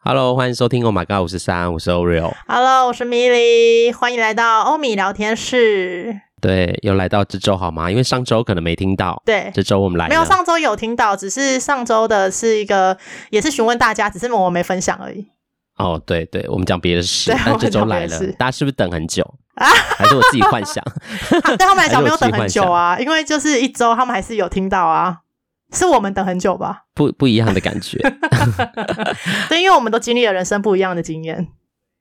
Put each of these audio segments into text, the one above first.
Hello，欢迎收听 Oh My God 五十三，我是 Oreo。Hello，我是米莉，欢迎来到欧米聊天室。对，又来到这周好吗？因为上周可能没听到。对，这周我们来。没有，上周有听到，只是上周的是一个，也是询问大家，只是我没分享而已。哦，对对，我们讲别的事，对但这周来了，大家是不是等很久啊？还是我自己幻想？对他们来讲没有等很久啊，因为就是一周，他们还是有听到啊。是我们等很久吧？不不一样的感觉。对，因为我们都经历了人生不一样的经验，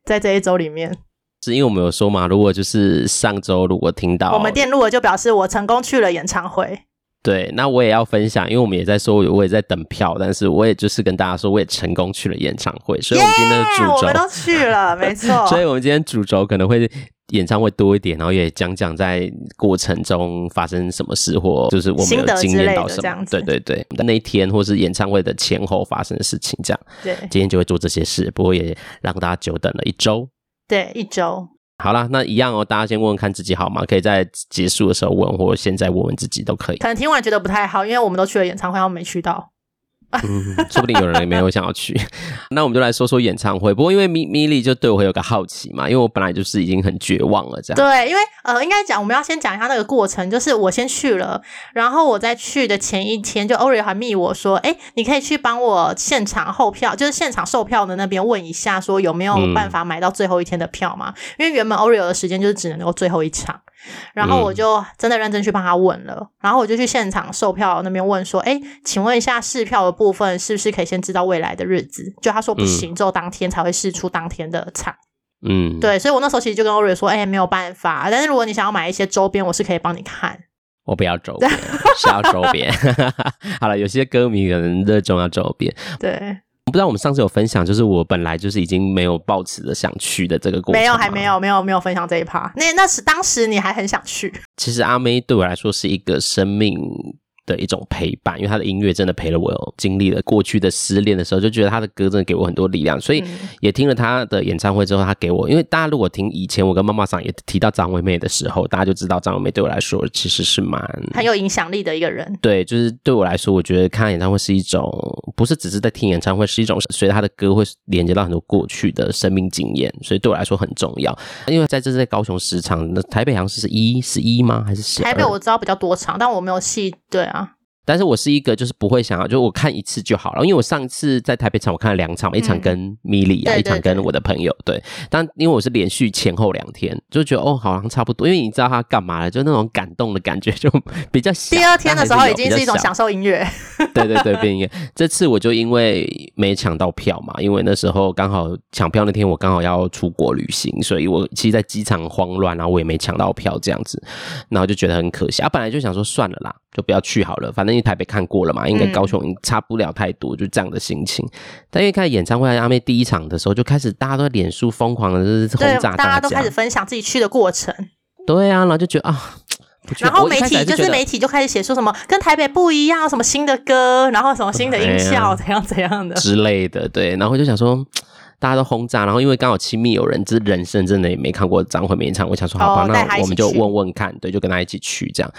在这一周里面。是因为我们有说嘛，如果就是上周如果听到我们电路了，就表示我成功去了演唱会。对，那我也要分享，因为我们也在说，我也在等票，但是我也就是跟大家说，我也成功去了演唱会。所以，我们今天的主轴，我们都去了，没错。所以我们今天主轴可能会。演唱会多一点，然后也讲讲在过程中发生什么事，或就是我们有经验到什么，对对对，那一天或是演唱会的前后发生的事情，这样。对，今天就会做这些事，不过也让大家久等了一周。对，一周。好啦，那一样哦，大家先问问看自己好吗？可以在结束的时候问，或者现在问问自己都可以。可能听完觉得不太好，因为我们都去了演唱会，他们没去到。嗯，说不定有人也没有想要去，那我们就来说说演唱会。不过因为米米莉就对我有个好奇嘛，因为我本来就是已经很绝望了，这样。对，因为呃，应该讲我们要先讲一下那个过程，就是我先去了，然后我在去的前一天，就 Oreo 还密我说，哎，你可以去帮我现场后票，就是现场售票的那边问一下，说有没有办法买到最后一天的票嘛？因为原本 Oreo 的时间就是只能够最后一场。然后我就真的认真去帮他问了，嗯、然后我就去现场售票那边问说：“哎，请问一下试票的部分是不是可以先知道未来的日子？”就他说不行，只有当天才会试出当天的场。嗯，对，所以我那时候其实就跟 Oreo 说：“哎，没有办法，但是如果你想要买一些周边，我是可以帮你看。”我不要周边，是要周边。好了，有些歌迷可能热衷要周边。对。不知道我们上次有分享，就是我本来就是已经没有抱持着想去的这个过程。没有，还没有，没有，没有分享这一趴。那那是当时你还很想去。其实阿妹对我来说是一个生命的一种陪伴，因为他的音乐真的陪了我，经历了过去的失恋的时候，就觉得他的歌真的给我很多力量，所以也听了他的演唱会之后，他给我，因为大家如果听以前我跟妈妈桑也提到张惠妹的时候，大家就知道张惠妹对我来说其实是蛮很有影响力的一个人。对，就是对我来说，我觉得看演唱会是一种，不是只是在听演唱会，是一种随着他的歌会连接到很多过去的生命经验，所以对我来说很重要。因为在这次在高雄十场，那台北好像是十一十一吗？还是十？台北我知道比较多场，但我没有细对啊。但是我是一个就是不会想要，就我看一次就好了，因为我上次在台北场我看了两场，一场跟米莉啊，一场跟我的朋友，对。但因为我是连续前后两天，就觉得哦，好像差不多，因为你知道他干嘛了，就那种感动的感觉就比较小。第二天的时候已经是一种享受音乐。对对对，变音乐。这次我就因为没抢到票嘛，因为那时候刚好抢票那天我刚好要出国旅行，所以我其实在机场慌乱，然后我也没抢到票这样子，然后就觉得很可惜。啊，本来就想说算了啦，就不要去好了，反正。因为台北看过了嘛，应该高雄差不了太多，嗯、就这样的心情。但因为看演唱会阿妹第一场的时候，就开始大家都在脸书疯狂的就是轰炸大家，大家都开始分享自己去的过程。对啊，然后就觉得啊，然后媒体就，就是媒体就开始写说什么跟台北不一样，什么新的歌，然后什么新的音效，怎样怎样的之类的。对，然后就想说。大家都轰炸，然后因为刚好亲密友人，这人生真的也没看过张惠妹演唱会，我想说好吧，那我们就问问看，对，就跟他一起去这样。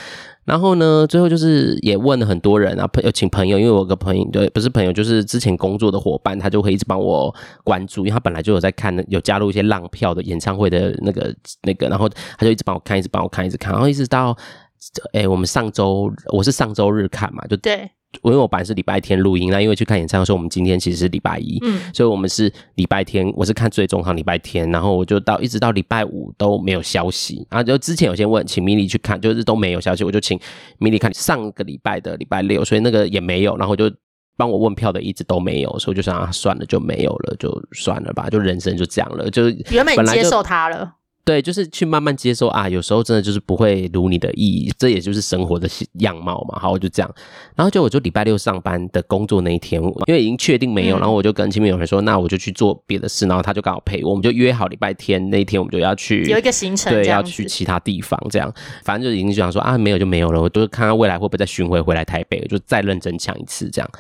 然后呢，最后就是也问了很多人啊，朋友请朋友，因为我有个朋友，对，不是朋友，就是之前工作的伙伴，他就会一直帮我关注，因为他本来就有在看，有加入一些浪票的演唱会的那个那个，然后他就一直帮我看，一直帮我看，一直看，然后一直到，哎，我们上周我是上周日看嘛，就对。因为我本来是礼拜天录音，那因为去看演唱会，说我们今天其实是礼拜一，嗯，所以我们是礼拜天，我是看最终场礼拜天，然后我就到一直到礼拜五都没有消息，然后就之前有先问请米莉去看，就是都没有消息，我就请米莉看上个礼拜的礼拜六，所以那个也没有，然后就帮我问票的一直都没有，所以我就想啊，算了，就没有了，就算了吧，就人生就这样了，就原本接受他了。对，就是去慢慢接受啊，有时候真的就是不会如你的意，这也就是生活的样貌嘛。好，我就这样，然后就我就礼拜六上班的工作那一天，因为已经确定没有，然后我就跟亲密友人说，那我就去做别的事，然后他就刚好陪我，我们就约好礼拜天那一天，我们就要去有一个行程，对，要去其他地方，这样，反正就已经想说啊，没有就没有了，我都看看未来会不会再巡回回来台北，就再认真抢一次这样。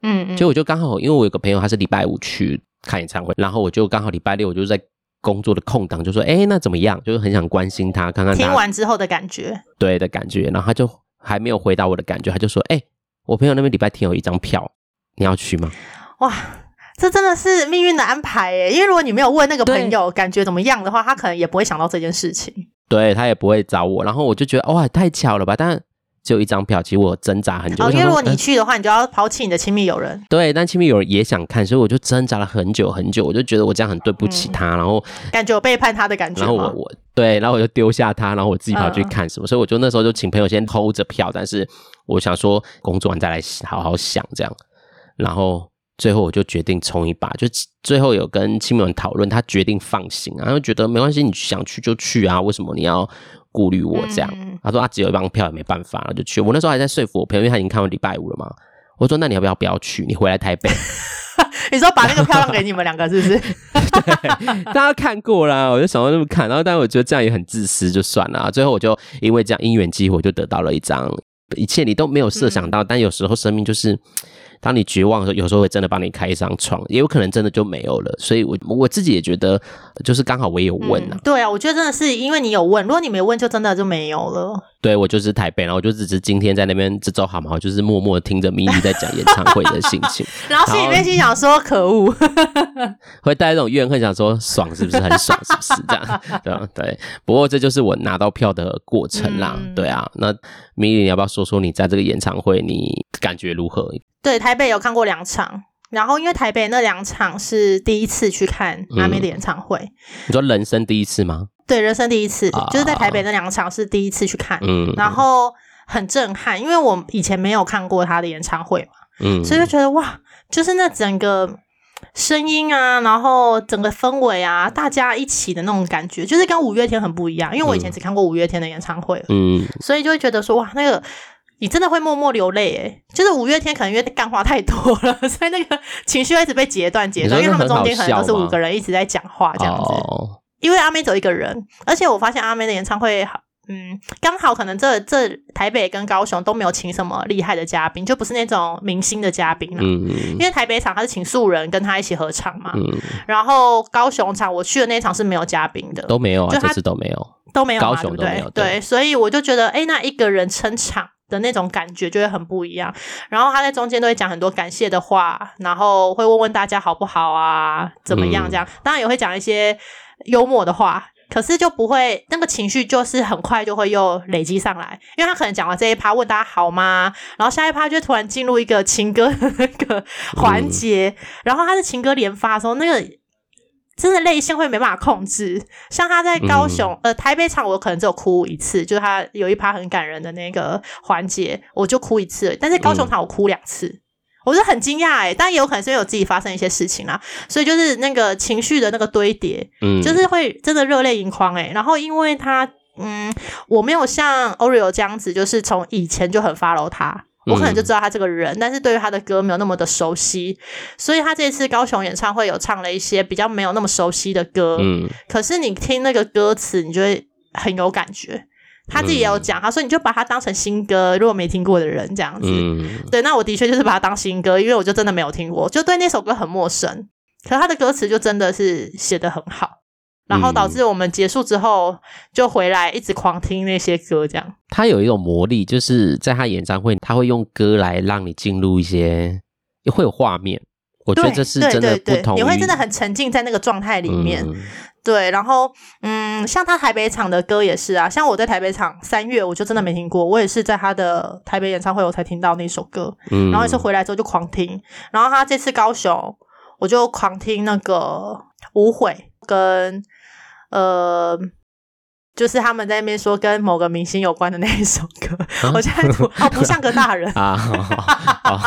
嗯，嗯，就我就刚好，因为我有个朋友他是礼拜五去看演唱会，然后我就刚好礼拜六我就在。工作的空档就说：“哎，那怎么样？就是很想关心他，看看他听完之后的感觉，对的感觉。然后他就还没有回答我的感觉，他就说：‘哎，我朋友那边礼拜天有一张票，你要去吗？’哇，这真的是命运的安排耶！因为如果你没有问那个朋友感觉怎么样的话，他可能也不会想到这件事情。对，他也不会找我，然后我就觉得哇，太巧了吧！但只有一张票，其实我挣扎很久。哦，因为如果你去的话，你就要抛弃你的亲密友人。对，但亲密友人也想看，所以我就挣扎了很久很久。我就觉得我这样很对不起他，嗯、然后感觉我背叛他的感觉。然后我我对，然后我就丢下他，然后我自己跑去看什么。嗯、所以我就那时候就请朋友先 hold 着票，但是我想说工作完再来好好想这样。然后最后我就决定冲一把，就最后有跟亲密友人讨论，他决定放行，然后觉得没关系，你想去就去啊，为什么你要？顾虑我这样，嗯、他说他只有一张票也没办法，然后就去。我那时候还在说服我朋友，因为他已经看完礼拜五了嘛。我说那你要不要不要去？你回来台北。你说把那个票让给你们两个是不是？对，大家看过啦，我就想要那么看。然后，但我觉得这样也很自私，就算了。最后我就因为这样因缘机会，我就得到了一张，一切你都没有设想到，嗯、但有时候生命就是。当你绝望的时候，有时候会真的帮你开一张窗，也有可能真的就没有了。所以我，我我自己也觉得，就是刚好我也有问啊、嗯。对啊，我觉得真的是因为你有问，如果你没问，就真的就没有了。对，我就是台北，然后我就只是今天在那边这周好嘛，就是默默听着咪咪在讲演唱会的心情，然后心里面心想说可恶，会带这种怨恨，想说爽是不是很爽，是不是这样？对对。不过这就是我拿到票的过程啦。嗯、对啊，那咪咪你要不要说说你在这个演唱会你感觉如何？对，台北有看过两场，然后因为台北那两场是第一次去看阿妹的演唱会，嗯、你说人生第一次吗？对，人生第一次，啊、就是在台北那两场是第一次去看，嗯，然后很震撼，因为我以前没有看过他的演唱会嘛，嗯，所以就觉得哇，就是那整个声音啊，然后整个氛围啊，大家一起的那种感觉，就是跟五月天很不一样，因为我以前只看过五月天的演唱会，嗯，所以就会觉得说哇，那个你真的会默默流泪诶，就是五月天可能因为干话太多了，所以那个情绪一直被截断截断，因为他们中间可能都是五个人一直在讲话这样子。哦。因为阿妹走一个人，而且我发现阿妹的演唱会，嗯，刚好可能这这台北跟高雄都没有请什么厉害的嘉宾，就不是那种明星的嘉宾了。嗯，因为台北场他是请素人跟他一起合唱嘛，嗯，然后高雄场我去的那场是没有嘉宾的，都没有啊，这次都没有，都没有，高雄都没有，对，对，所以我就觉得，哎，那一个人撑场的那种感觉就会很不一样。然后他在中间都会讲很多感谢的话，然后会问问大家好不好啊，怎么样这样，嗯，当然也会讲一些。幽默的话，可是就不会那个情绪，就是很快就会又累积上来，因为他可能讲完这一趴问大家好吗，然后下一趴就突然进入一个情歌的那个环节，嗯、然后他的情歌连发的时候，那个真的泪腺会没办法控制。像他在高雄、嗯、呃台北场，我可能只有哭一次，就是他有一趴很感人的那个环节，我就哭一次，但是高雄场我哭两次。嗯我是很惊讶哎，但也有可能是因为我自己发生一些事情啦，所以就是那个情绪的那个堆叠，嗯，就是会真的热泪盈眶哎。然后因为他，嗯，我没有像 Oreo 这样子，就是从以前就很 follow 他，我可能就知道他这个人，嗯、但是对于他的歌没有那么的熟悉，所以他这次高雄演唱会有唱了一些比较没有那么熟悉的歌，嗯，可是你听那个歌词，你就会很有感觉。他自己也有讲，他说你就把它当成新歌，如果没听过的人这样子，嗯、对，那我的确就是把它当新歌，因为我就真的没有听过，就对那首歌很陌生。可他的歌词就真的是写得很好，然后导致我们结束之后就回来一直狂听那些歌，这样。他有一种魔力，就是在他演唱会，他会用歌来让你进入一些，会有画面。我觉得这是真的不同，你会真的很沉浸在那个状态里面。嗯对，然后嗯，像他台北场的歌也是啊，像我在台北场三月，我就真的没听过，我也是在他的台北演唱会我才听到那首歌，嗯，然后也是回来之后就狂听，然后他这次高雄，我就狂听那个无悔跟呃。就是他们在那边说跟某个明星有关的那一首歌，啊、我现在 不像个大人。啊，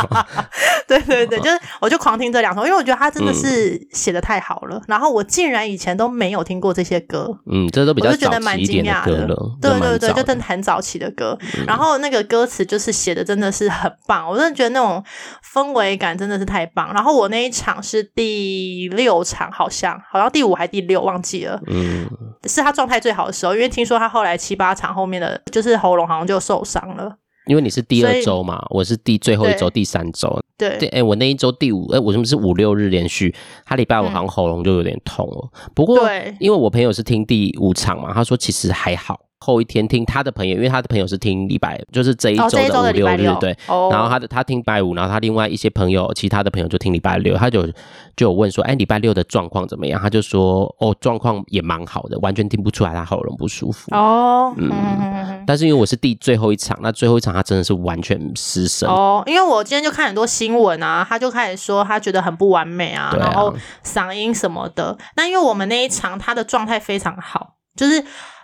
对对对，就是我就狂听这两首，因为我觉得他真的是写的太好了，嗯、然后我竟然以前都没有听过这些歌，嗯，这都比较早期一点的对对对，就真的很早期的歌，嗯、然后那个歌词就是写的真的是很棒，我真的觉得那种氛围感真的是太棒，然后我那一场是第六场，好像好像第五还第六忘记了，嗯，是他状态最好的时候，因为。听说他后来七八场后面的就是喉咙好像就受伤了。因为你是第二周嘛，我是第最后一周第三周。对，哎、欸，我那一周第五，哎、欸，我是不是五六日连续？他礼拜五好像喉咙就有点痛了。嗯、不过，对因为我朋友是听第五场嘛，他说其实还好，后一天听他的朋友，因为他的朋友是听礼拜，就是这一周的五六日，对。然后他的他听礼拜五，然后他另外一些朋友，其他的朋友就听礼拜六，他就就有问说，哎，礼拜六的状况怎么样？他就说，哦，状况也蛮好的，完全听不出来他喉咙不舒服。哦，嗯。但是因为我是第最后一场，那最后一场他真的是完全失声。哦，因为我今天就看很多新闻啊，他就开始说他觉得很不完美啊，啊然后嗓音什么的。那因为我们那一场他的状态非常好，就是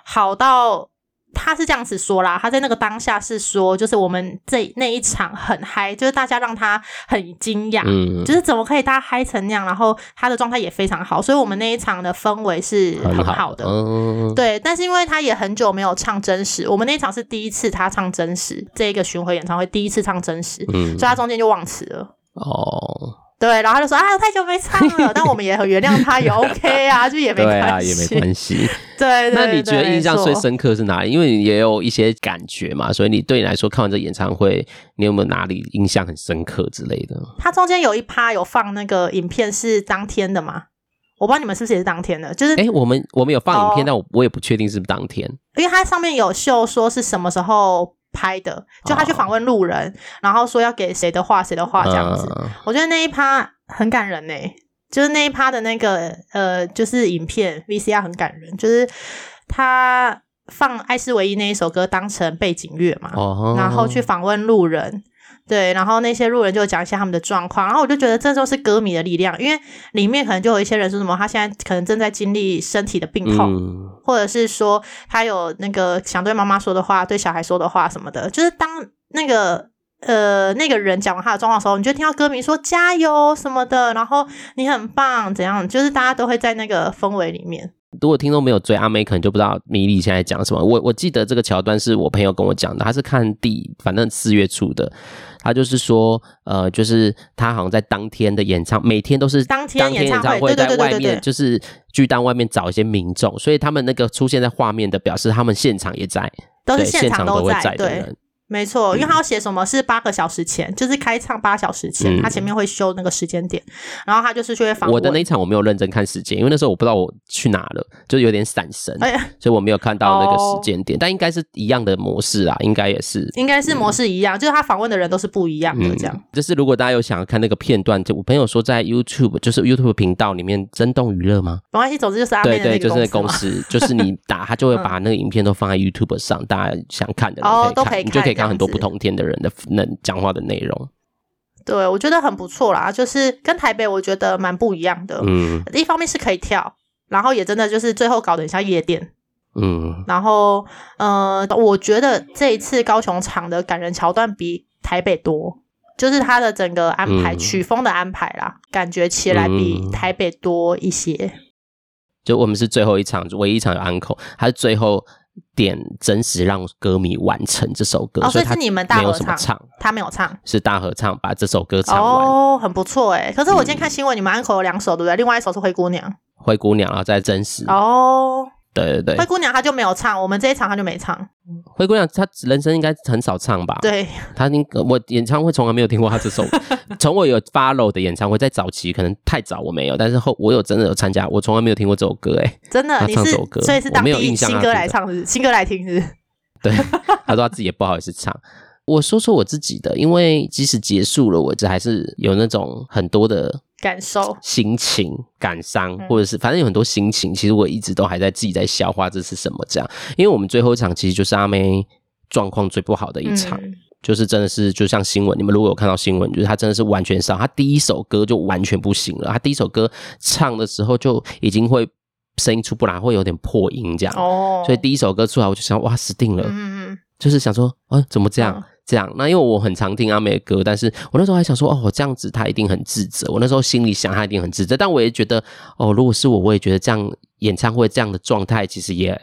好到。他是这样子说啦，他在那个当下是说，就是我们这那一场很嗨，就是大家让他很惊讶，嗯，就是怎么可以大家嗨成那样，然后他的状态也非常好，所以我们那一场的氛围是很好的，很好，对。但是因为他也很久没有唱真实，我们那一场是第一次他唱真实，这一个巡回演唱会第一次唱真实，嗯，所以他中间就忘词了，哦。对，然后他就说啊，太久没唱了，但我们也很原谅他，也 OK 啊，就也没关系，对啊，也没关系。对，那你觉得印象最深刻是哪里？因为你也有一些感觉嘛，所以你对你来说看完这演唱会，你有没有哪里印象很深刻之类的？它中间有一趴有放那个影片是当天的吗？我不知道你们是不是也是当天的，就是哎，我们我们有放影片，哦、但我我也不确定是不是当天，因为它上面有秀说是什么时候。拍的，就他去访问路人，哦、然后说要给谁的话，谁的话这样子。嗯、我觉得那一趴很感人呢，就是那一趴的那个呃，就是影片 VCR 很感人，就是他放爱是唯一那一首歌当成背景乐嘛，哦、然后去访问路人。对，然后那些路人就讲一下他们的状况，然后我就觉得这就是歌迷的力量，因为里面可能就有一些人说什么，他现在可能正在经历身体的病痛，嗯、或者是说他有那个想对妈妈说的话，对小孩说的话什么的，就是当那个呃那个人讲完他的状况的时候，你就听到歌迷说加油什么的，然后你很棒怎样，就是大家都会在那个氛围里面。如果听众没有追阿妹，可能就不知道米莉现在讲什么。我我记得这个桥段是我朋友跟我讲的，他是看第反正四月初的。他就是说，呃，就是他好像在当天的演唱，每天都是当天演唱会，在外面就是巨蛋外面找一些民众，所以他们那个出现在画面的，表示他们现场也在，都是现场都会在，的人。没错，因为他要写什么是八个小时前，嗯、就是开唱八小时前，嗯、他前面会修那个时间点，然后他就是去访问。我的那一场我没有认真看时间，因为那时候我不知道我去哪了，就有点闪神，哎、呀所以我没有看到那个时间点。哦、但应该是一样的模式啊，应该也是，应该是模式一样，嗯、就是他访问的人都是不一样的这样。嗯、就是如果大家有想要看那个片段，就我朋友说在 YouTube，就是 YouTube 频道里面，真动娱乐吗？没关系，总之就是。对对，就是那个公司，就是你打他就会 把那个影片都放在 YouTube 上，嗯、大家想看的哦、都可以看，你就可以看很多不同天的人的能讲话的内容，对，我觉得很不错啦，就是跟台北我觉得蛮不一样的。嗯，一方面是可以跳，然后也真的就是最后搞得很像夜店。嗯，然后呃，我觉得这一次高雄场的感人桥段比台北多，就是它的整个安排、嗯、曲风的安排啦，感觉起来比台北多一些。就我们是最后一场，唯一一场有安口，还是最后。点真实让歌迷完成这首歌，所以是你们大合唱，他没有唱，是大合唱把这首歌唱完，哦，很不错哎。可是我今天看新闻，你们安口有两首对不对？另外一首是灰姑娘，灰姑娘啊，在真实哦。对对对，灰姑娘她就没有唱，我们这一场她就没唱。灰姑娘她人生应该很少唱吧？对，她应我演唱会从来没有听过她这首。从我有 follow 的演唱会，在早期可能太早我没有，但是后我有真的有参加，我从来没有听过这首歌哎，真的，你是所以是当地新歌来唱是，是新歌来听是，是？对，她说她自己也不好意思唱。我说说我自己的，因为即使结束了，我这还是有那种很多的感受、心情、感伤，或者是反正有很多心情。其实我一直都还在自己在消化这是什么这样。因为我们最后一场其实就是阿妹状况最不好的一场，嗯、就是真的是就像新闻，你们如果有看到新闻，就是她真的是完全上，她第一首歌就完全不行了。她第一首歌唱的时候就已经会声音出不来，会有点破音这样。哦，所以第一首歌出来我就想哇死定了，嗯嗯，就是想说啊怎么这样？嗯这样，那因为我很常听阿妹的歌，但是我那时候还想说，哦，这样子她一定很自责。我那时候心里想，她一定很自责。但我也觉得，哦，如果是我，我也觉得这样。演唱会这样的状态，其实也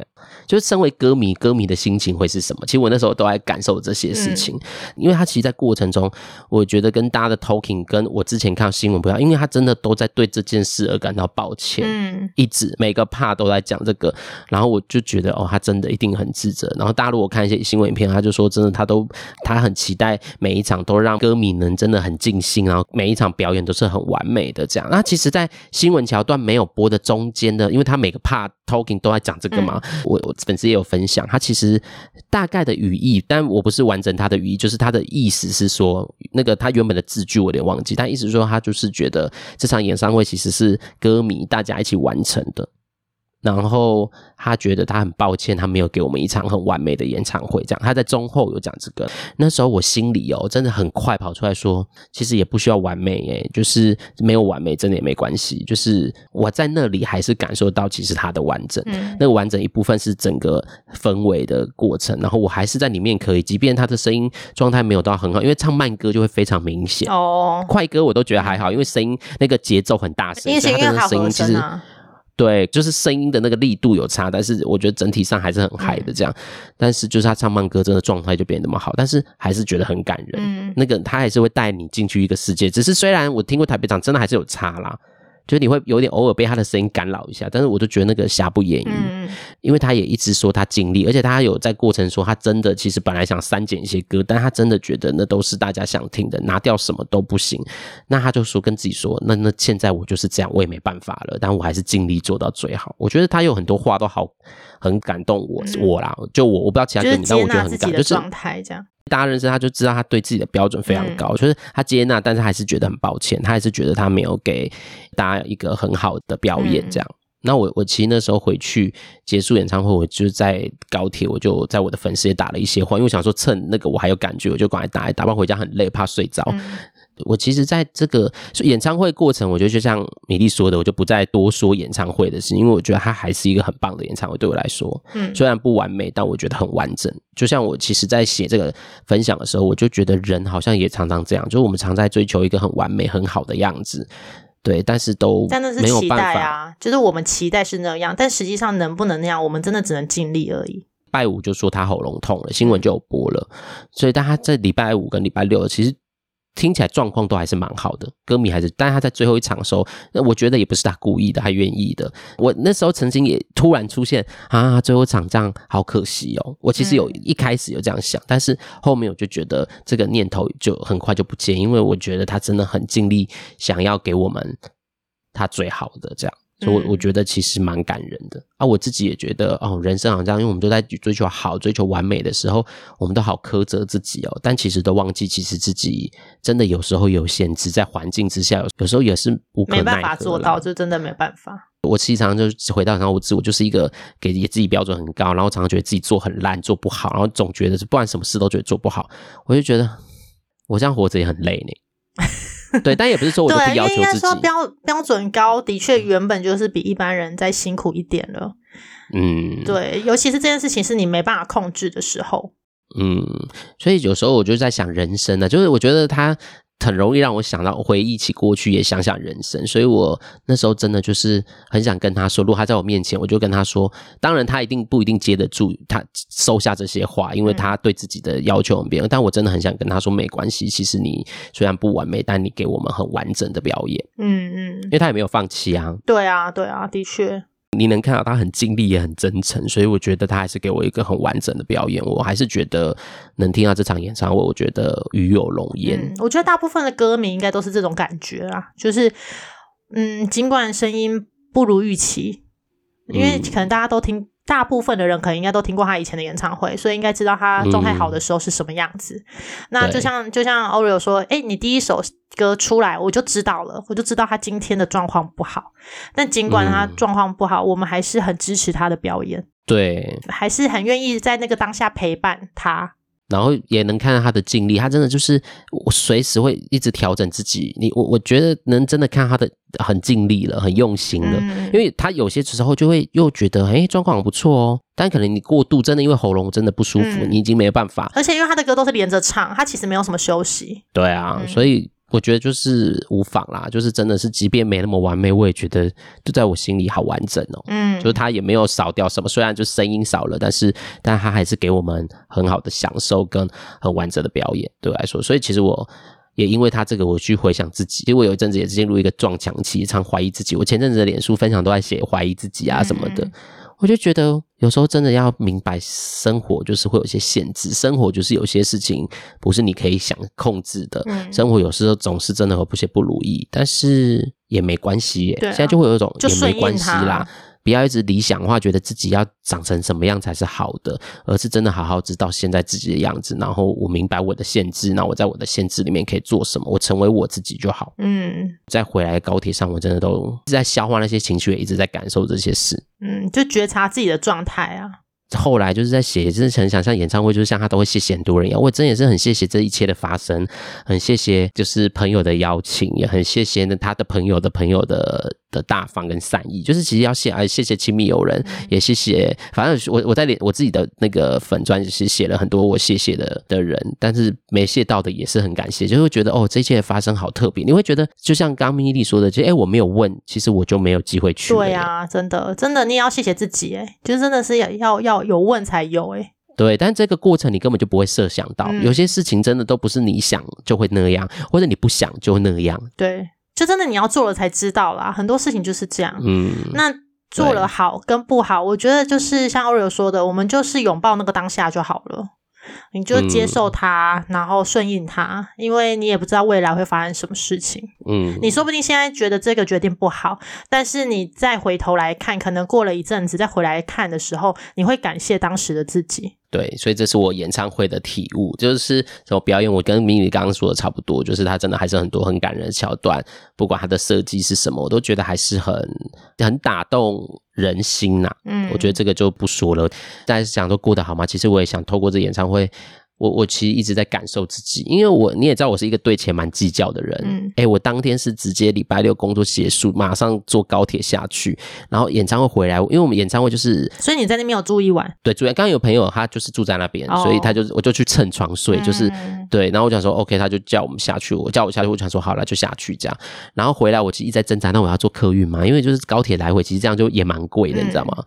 就是身为歌迷，歌迷的心情会是什么？其实我那时候都在感受这些事情，嗯、因为他其实，在过程中，我觉得跟大家的 talking，跟我之前看到新闻不一样，因为他真的都在对这件事而感到抱歉，嗯，一直每个 part 都在讲这个，然后我就觉得，哦，他真的一定很自责。然后大家如果看一些新闻影片，他就说，真的，他都他很期待每一场都让歌迷能真的很尽兴，然后每一场表演都是很完美的这样。那其实，在新闻桥段没有播的中间的，因为他每个 part talking 都在讲这个嘛？嗯、我我粉丝也有分享，他其实大概的语义，但我不是完整他的语义，就是他的意思是说，那个他原本的字句我有点忘记，但意思是说他就是觉得这场演唱会其实是歌迷大家一起完成的。然后他觉得他很抱歉，他没有给我们一场很完美的演唱会。这样，他在中后有讲这个。那时候我心里哦，真的很快跑出来说，其实也不需要完美诶，就是没有完美，真的也没关系。就是我在那里还是感受到，其实他的完整，嗯、那个完整一部分是整个氛围的过程。然后我还是在里面可以，即便他的声音状态没有到很好，因为唱慢歌就会非常明显哦。快歌我都觉得还好，因为声音那个节奏很大声，所以他的声音其实。对，就是声音的那个力度有差，但是我觉得整体上还是很嗨的这样。嗯、但是就是他唱慢歌，真的状态就变得那么好，但是还是觉得很感人。嗯，那个他还是会带你进去一个世界。只是虽然我听过台北场，真的还是有差啦。就是你会有点偶尔被他的声音干扰一下，但是我就觉得那个瑕不掩瑜，嗯、因为他也一直说他尽力，而且他有在过程说他真的其实本来想删减一些歌，但他真的觉得那都是大家想听的，拿掉什么都不行。那他就说跟自己说，那那现在我就是这样，我也没办法了，但我还是尽力做到最好。我觉得他有很多话都好，很感动我、嗯、我啦，就我我不知道其他歌迷，但我觉得很感动，就是状态这样。大家认识他就知道他对自己的标准非常高，嗯、就是他接纳，但是还是觉得很抱歉，他还是觉得他没有给大家一个很好的表演这样。嗯、那我我其实那时候回去结束演唱会，我就在高铁，我就在我的粉丝也打了一些话，因为我想说趁那个我还有感觉，我就赶快打一打，不然回家很累，怕睡着。嗯我其实在这个演唱会过程，我觉得就像米粒说的，我就不再多说演唱会的事，因为我觉得它还是一个很棒的演唱会，对我来说，嗯，虽然不完美，但我觉得很完整。就像我其实，在写这个分享的时候，我就觉得人好像也常常这样，就是我们常在追求一个很完美、很好的样子，对，但是都没有办法，但那是期待啊，就是我们期待是那样，但实际上能不能那样，我们真的只能尽力而已。拜五就说他喉咙痛了，新闻就有播了，所以大家在礼拜五跟礼拜六其实。听起来状况都还是蛮好的，歌迷还是，但是他在最后一场的时候，那我觉得也不是他故意的，他愿意的。我那时候曾经也突然出现啊，最后一场这样好可惜哦。我其实有一开始有这样想，但是后面我就觉得这个念头就很快就不见，因为我觉得他真的很尽力，想要给我们他最好的这样。所以我，我我觉得其实蛮感人的啊！我自己也觉得哦，人生好像，因为我们都在追求好、追求完美的时候，我们都好苛责自己哦。但其实都忘记，其实自己真的有时候有限制，在环境之下，有时候也是无可奈何。没办法做到，就真的没办法。我其实常常就回到，然后我自我就是一个给自己标准很高，然后常常觉得自己做很烂、做不好，然后总觉得是不管什么事都觉得做不好，我就觉得我这样活着也很累呢。对，但也不是说我就不要求自己。应该说标标准高的确原本就是比一般人再辛苦一点了。嗯，对，尤其是这件事情是你没办法控制的时候。嗯，所以有时候我就在想人生呢，就是我觉得他。很容易让我想到回忆起过去，也想想人生，所以我那时候真的就是很想跟他说，如果他在我面前，我就跟他说，当然他一定不一定接得住，他收下这些话，因为他对自己的要求很严，但我真的很想跟他说，没关系，其实你虽然不完美，但你给我们很完整的表演，嗯嗯，因为他也没有放弃啊，对啊对啊，的确。你能看到他很尽力也很真诚，所以我觉得他还是给我一个很完整的表演。我还是觉得能听到这场演唱会，我觉得与有荣焉。嗯，我觉得大部分的歌迷应该都是这种感觉啊，就是嗯，尽管声音不如预期，因为可能大家都听。大部分的人可能应该都听过他以前的演唱会，所以应该知道他状态好的时候是什么样子。嗯、那就像就像 Oreo 说，哎、欸，你第一首歌出来，我就知道了，我就知道他今天的状况不好。但尽管他状况不好，嗯、我们还是很支持他的表演，对，还是很愿意在那个当下陪伴他。然后也能看到他的尽力，他真的就是我随时会一直调整自己。你我我觉得能真的看他的很尽力了，很用心了。嗯、因为他有些时候就会又觉得，哎，状况很不错哦。但可能你过度，真的因为喉咙真的不舒服，嗯、你已经没有办法。而且因为他的歌都是连着唱，他其实没有什么休息。对啊，嗯、所以。我觉得就是无妨啦，就是真的是，即便没那么完美，我也觉得就在我心里好完整哦。嗯，就是他也没有少掉什么，虽然就声音少了，但是但他还是给我们很好的享受跟很完整的表演，对我来说。所以其实我也因为他这个，我去回想自己，因为我有一阵子也是进入一个撞墙期，常怀疑自己。我前阵子的脸书分享都在写怀疑自己啊什么的。嗯我就觉得有时候真的要明白，生活就是会有一些限制，生活就是有些事情不是你可以想控制的。嗯、生活有时候总是真的会有些不如意，但是也没关系耶。啊、现在就会有一种也没关系啦。不要一直理想化，觉得自己要长成什么样才是好的，而是真的好好知道现在自己的样子，然后我明白我的限制，那我在我的限制里面可以做什么，我成为我自己就好。嗯，在回来高铁上，我真的都一直在消化那些情绪，也一直在感受这些事。嗯，就觉察自己的状态啊。后来就是在写，真的很想像演唱会，就是像他都会谢谢很多人一样。我真的也是很谢谢这一切的发生，很谢谢就是朋友的邀请，也很谢谢呢他的朋友的朋友的的大方跟善意。就是其实要谢，哎，谢谢亲密友人，也谢谢，反正我我在我自己的那个粉专是写了很多我谢谢的的人，但是没谢到的也是很感谢，就会觉得哦，这一切的发生好特别。你会觉得就像刚刚咪莉说的，就哎我没有问，其实我就没有机会去。对啊，真的真的，你也要谢谢自己，哎，就真的是要要要。有问才有哎、欸，对，但这个过程你根本就不会设想到，嗯、有些事情真的都不是你想就会那样，或者你不想就那样。对，就真的你要做了才知道啦，很多事情就是这样。嗯，那做了好跟不好，我觉得就是像 Oreo 说的，我们就是拥抱那个当下就好了。你就接受它，嗯、然后顺应它，因为你也不知道未来会发生什么事情。嗯，你说不定现在觉得这个决定不好，但是你再回头来看，可能过了一阵子再回来看的时候，你会感谢当时的自己。对，所以这是我演唱会的体悟，就是什么表演，我跟明宇刚刚说的差不多，就是他真的还是很多很感人的桥段，不管他的设计是什么，我都觉得还是很很打动人心呐、啊。嗯，我觉得这个就不说了。大家想说过得好吗？其实我也想透过这演唱会。我我其实一直在感受自己，因为我你也知道我是一个对钱蛮计较的人。嗯，哎、欸，我当天是直接礼拜六工作结束，马上坐高铁下去，然后演唱会回来，因为我们演唱会就是，所以你在那边有住一晚？对，住。刚刚有朋友他就是住在那边，哦、所以他就我就去蹭床睡，就是、嗯、对。然后我想说，OK，他就叫我们下去，我叫我下去，我想说好了就下去这样。然后回来我其实一直在挣扎，那我要坐客运嘛？因为就是高铁来回，其实这样就也蛮贵的，嗯、你知道吗？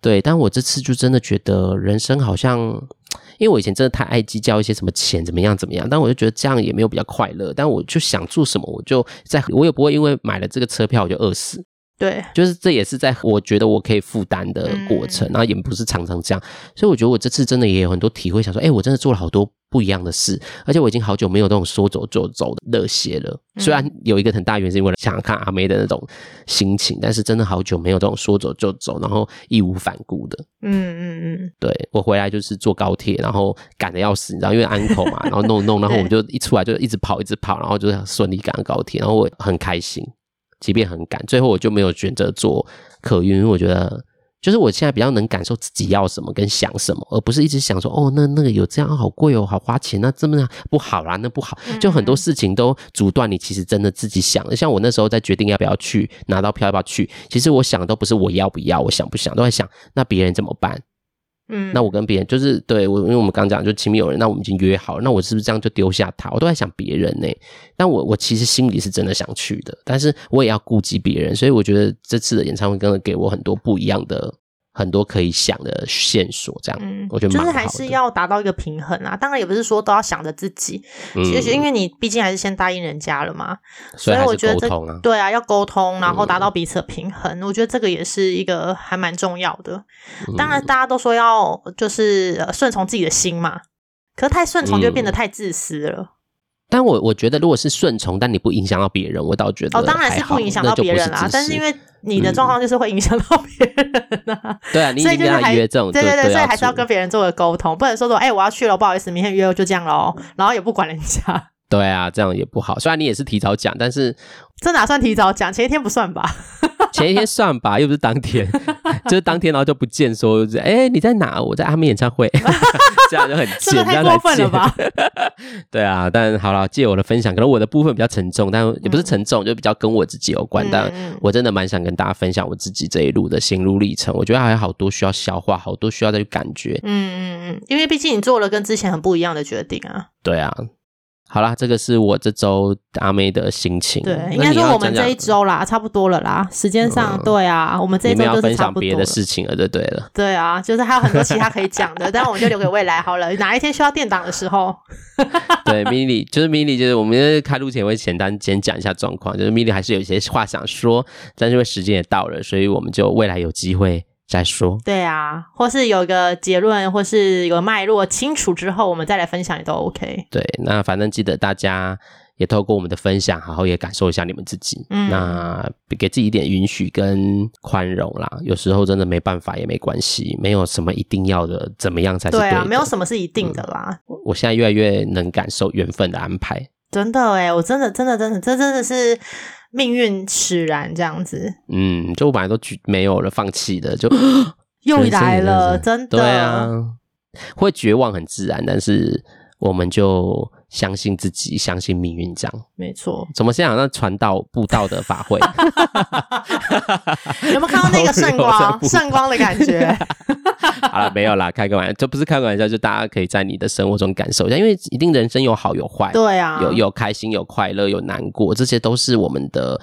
对，但我这次就真的觉得人生好像。因为我以前真的太爱计较一些什么钱怎么样怎么样，但我就觉得这样也没有比较快乐。但我就想做什么，我就在，我也不会因为买了这个车票我就饿死。对，就是这也是在我觉得我可以负担的过程，然后也不是常常这样，所以我觉得我这次真的也有很多体会，想说，哎，我真的做了好多不一样的事，而且我已经好久没有那种说走就走的热血了。虽然有一个很大原因是因为想看阿妹的那种心情，但是真的好久没有这种说走就走，然后义无反顾的。嗯嗯嗯，对，我回来就是坐高铁，然后赶的要死，你知道，因为安口嘛，然后弄弄，然后我们就一出来就一直跑一直跑，然后就顺利赶上高铁，然后我很开心。即便很赶，最后我就没有选择坐客运，因为我觉得就是我现在比较能感受自己要什么跟想什么，而不是一直想说哦，那那个有这样好贵哦，好花钱，那这么样不好啦，那不好，就很多事情都阻断你其实真的自己想的。像我那时候在决定要不要去拿到票要不要去，其实我想的都不是我要不要，我想不想都在想那别人怎么办。嗯，那我跟别人就是对我，因为我们刚讲就亲密友人，那我们已经约好了，那我是不是这样就丢下他？我都在想别人呢。但我我其实心里是真的想去的，但是我也要顾及别人，所以我觉得这次的演唱会真的给我很多不一样的。很多可以想的线索，这样，嗯，我觉得蛮好的。就是还是要达到一个平衡啊。当然也不是说都要想着自己，嗯、其实因为你毕竟还是先答应人家了嘛，所以，啊、所以我觉得这对啊，要沟通，然后达到彼此的平衡。嗯、我觉得这个也是一个还蛮重要的。当然大家都说要就是顺从自己的心嘛，可是太顺从就会变得太自私了。嗯但我我觉得，如果是顺从，但你不影响到别人，我倒觉得哦，当然是不影响到别人啦。但是因为你的状况就是会影响到别人啊，对啊，你所以就是还约这种，对对对，所以还是要跟别人做个沟通，不能说说，哎，我要去了，不好意思，明天约就这样喽，然后也不管人家。对啊，这样也不好。虽然你也是提早讲，但是这哪算提早讲？前一天不算吧？前一天算吧，又不是当天，就是当天，然后就不见，说，哎，你在哪？我在阿妹演唱会。这样就很贱，这太过分了吧？对啊，但好了，借我的分享，可能我的部分比较沉重，但也不是沉重，嗯、就比较跟我自己有关。嗯、但我真的蛮想跟大家分享我自己这一路的心路历程。我觉得还有好多需要消化，好多需要再去感觉。嗯嗯嗯，因为毕竟你做了跟之前很不一样的决定啊。对啊。好啦，这个是我这周阿妹的心情。对，应该说我们这一周啦，差不多了啦。时间上，嗯、对啊，我们这一周就是差不多。你们要分享别的事情了，就对了。对啊，就是还有很多其他可以讲的，但我们就留给未来好了。哪一天需要电档的时候，对，咪莉就是咪莉，就是我们开录前会简单先讲一下状况，就是咪莉还是有一些话想说，但是因为时间也到了，所以我们就未来有机会。再说，对啊，或是有个结论，或是有个脉络清楚之后，我们再来分享也都 OK。对，那反正记得大家也透过我们的分享，好好也感受一下你们自己。嗯，那给自己一点允许跟宽容啦。有时候真的没办法也没关系，没有什么一定要的，怎么样才是对啊，没有什么是一定的啦。嗯，我现在越来越能感受缘分的安排。真的哎，我真的真的真的，这真的是命运使然这样子。嗯，就我本来都没有了，放弃的，就 又来了，真的。对啊，会绝望很自然，但是我们就。相信自己，相信命运，这样没错。怎么现在好像传道布道的法会？有没有看到那个圣光？圣光的感觉？好了，没有啦，开个玩笑，这不是开个玩笑，就大家可以在你的生活中感受一下，因为一定人生有好有坏，对啊，有有开心，有快乐，有难过，这些都是我们的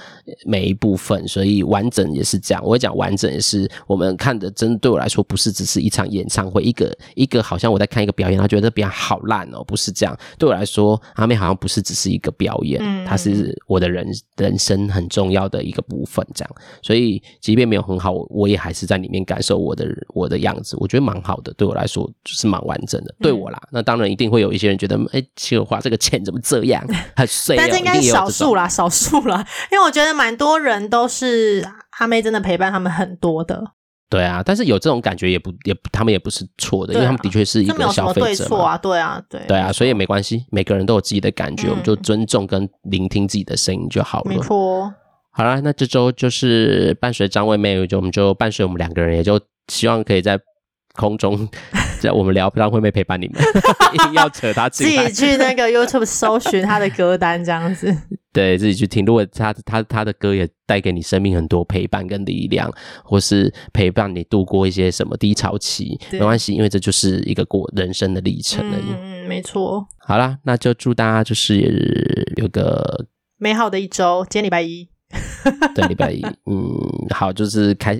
每一部分，所以完整也是这样。我会讲完整也是我们看的，真的对我来说不是只是一场演唱会，一个一个好像我在看一个表演，他觉得这表演好烂哦，不是这样，对我来说。说阿妹好像不是只是一个表演，嗯，它是我的人人生很重要的一个部分，这样。所以即便没有很好，我也还是在里面感受我的我的样子，我觉得蛮好的。对我来说就是蛮完整的。对我啦，那当然一定会有一些人觉得，哎，七儿花这个钱怎么这样，很碎。但是应该是少数啦，少数啦，因为我觉得蛮多人都是阿妹真的陪伴他们很多的。对啊，但是有这种感觉也不也他们也不是错的，啊、因为他们的确是一个消费者错啊，对啊，对。对啊，所以也没关系，每个人都有自己的感觉，嗯、我们就尊重跟聆听自己的声音就好了。没错。好啦，那这周就是伴随张惠妹，就我们就伴随我们两个人，也就希望可以在空中，在我们聊张惠妹陪伴你们，一定要扯他自己去那个 YouTube 搜寻他的歌单，这样子。对，自己去听，如果他他他的歌也带给你生命很多陪伴跟力量，或是陪伴你度过一些什么低潮期，没关系，因为这就是一个过人生的历程而已。嗯，没错。好啦，那就祝大家就是有个美好的一周。今天礼拜一，对，礼拜一。嗯，好，就是开。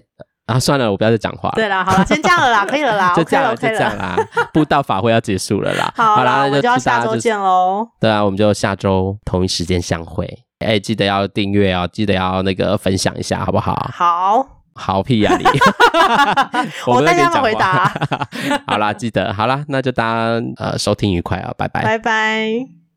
啊，算了，我不要再讲话了。对啦，好了，先这样了啦，可以了啦，就这样了，就这样啦。布道法会要结束了啦，好啦，我们就要下周见喽。对啊，我们就下周同一时间相会。哎，记得要订阅哦，记得要那个分享一下，好不好？好，好屁呀你！我带他们回答。好啦，记得好啦，那就大家呃收听愉快啊，拜拜，拜拜。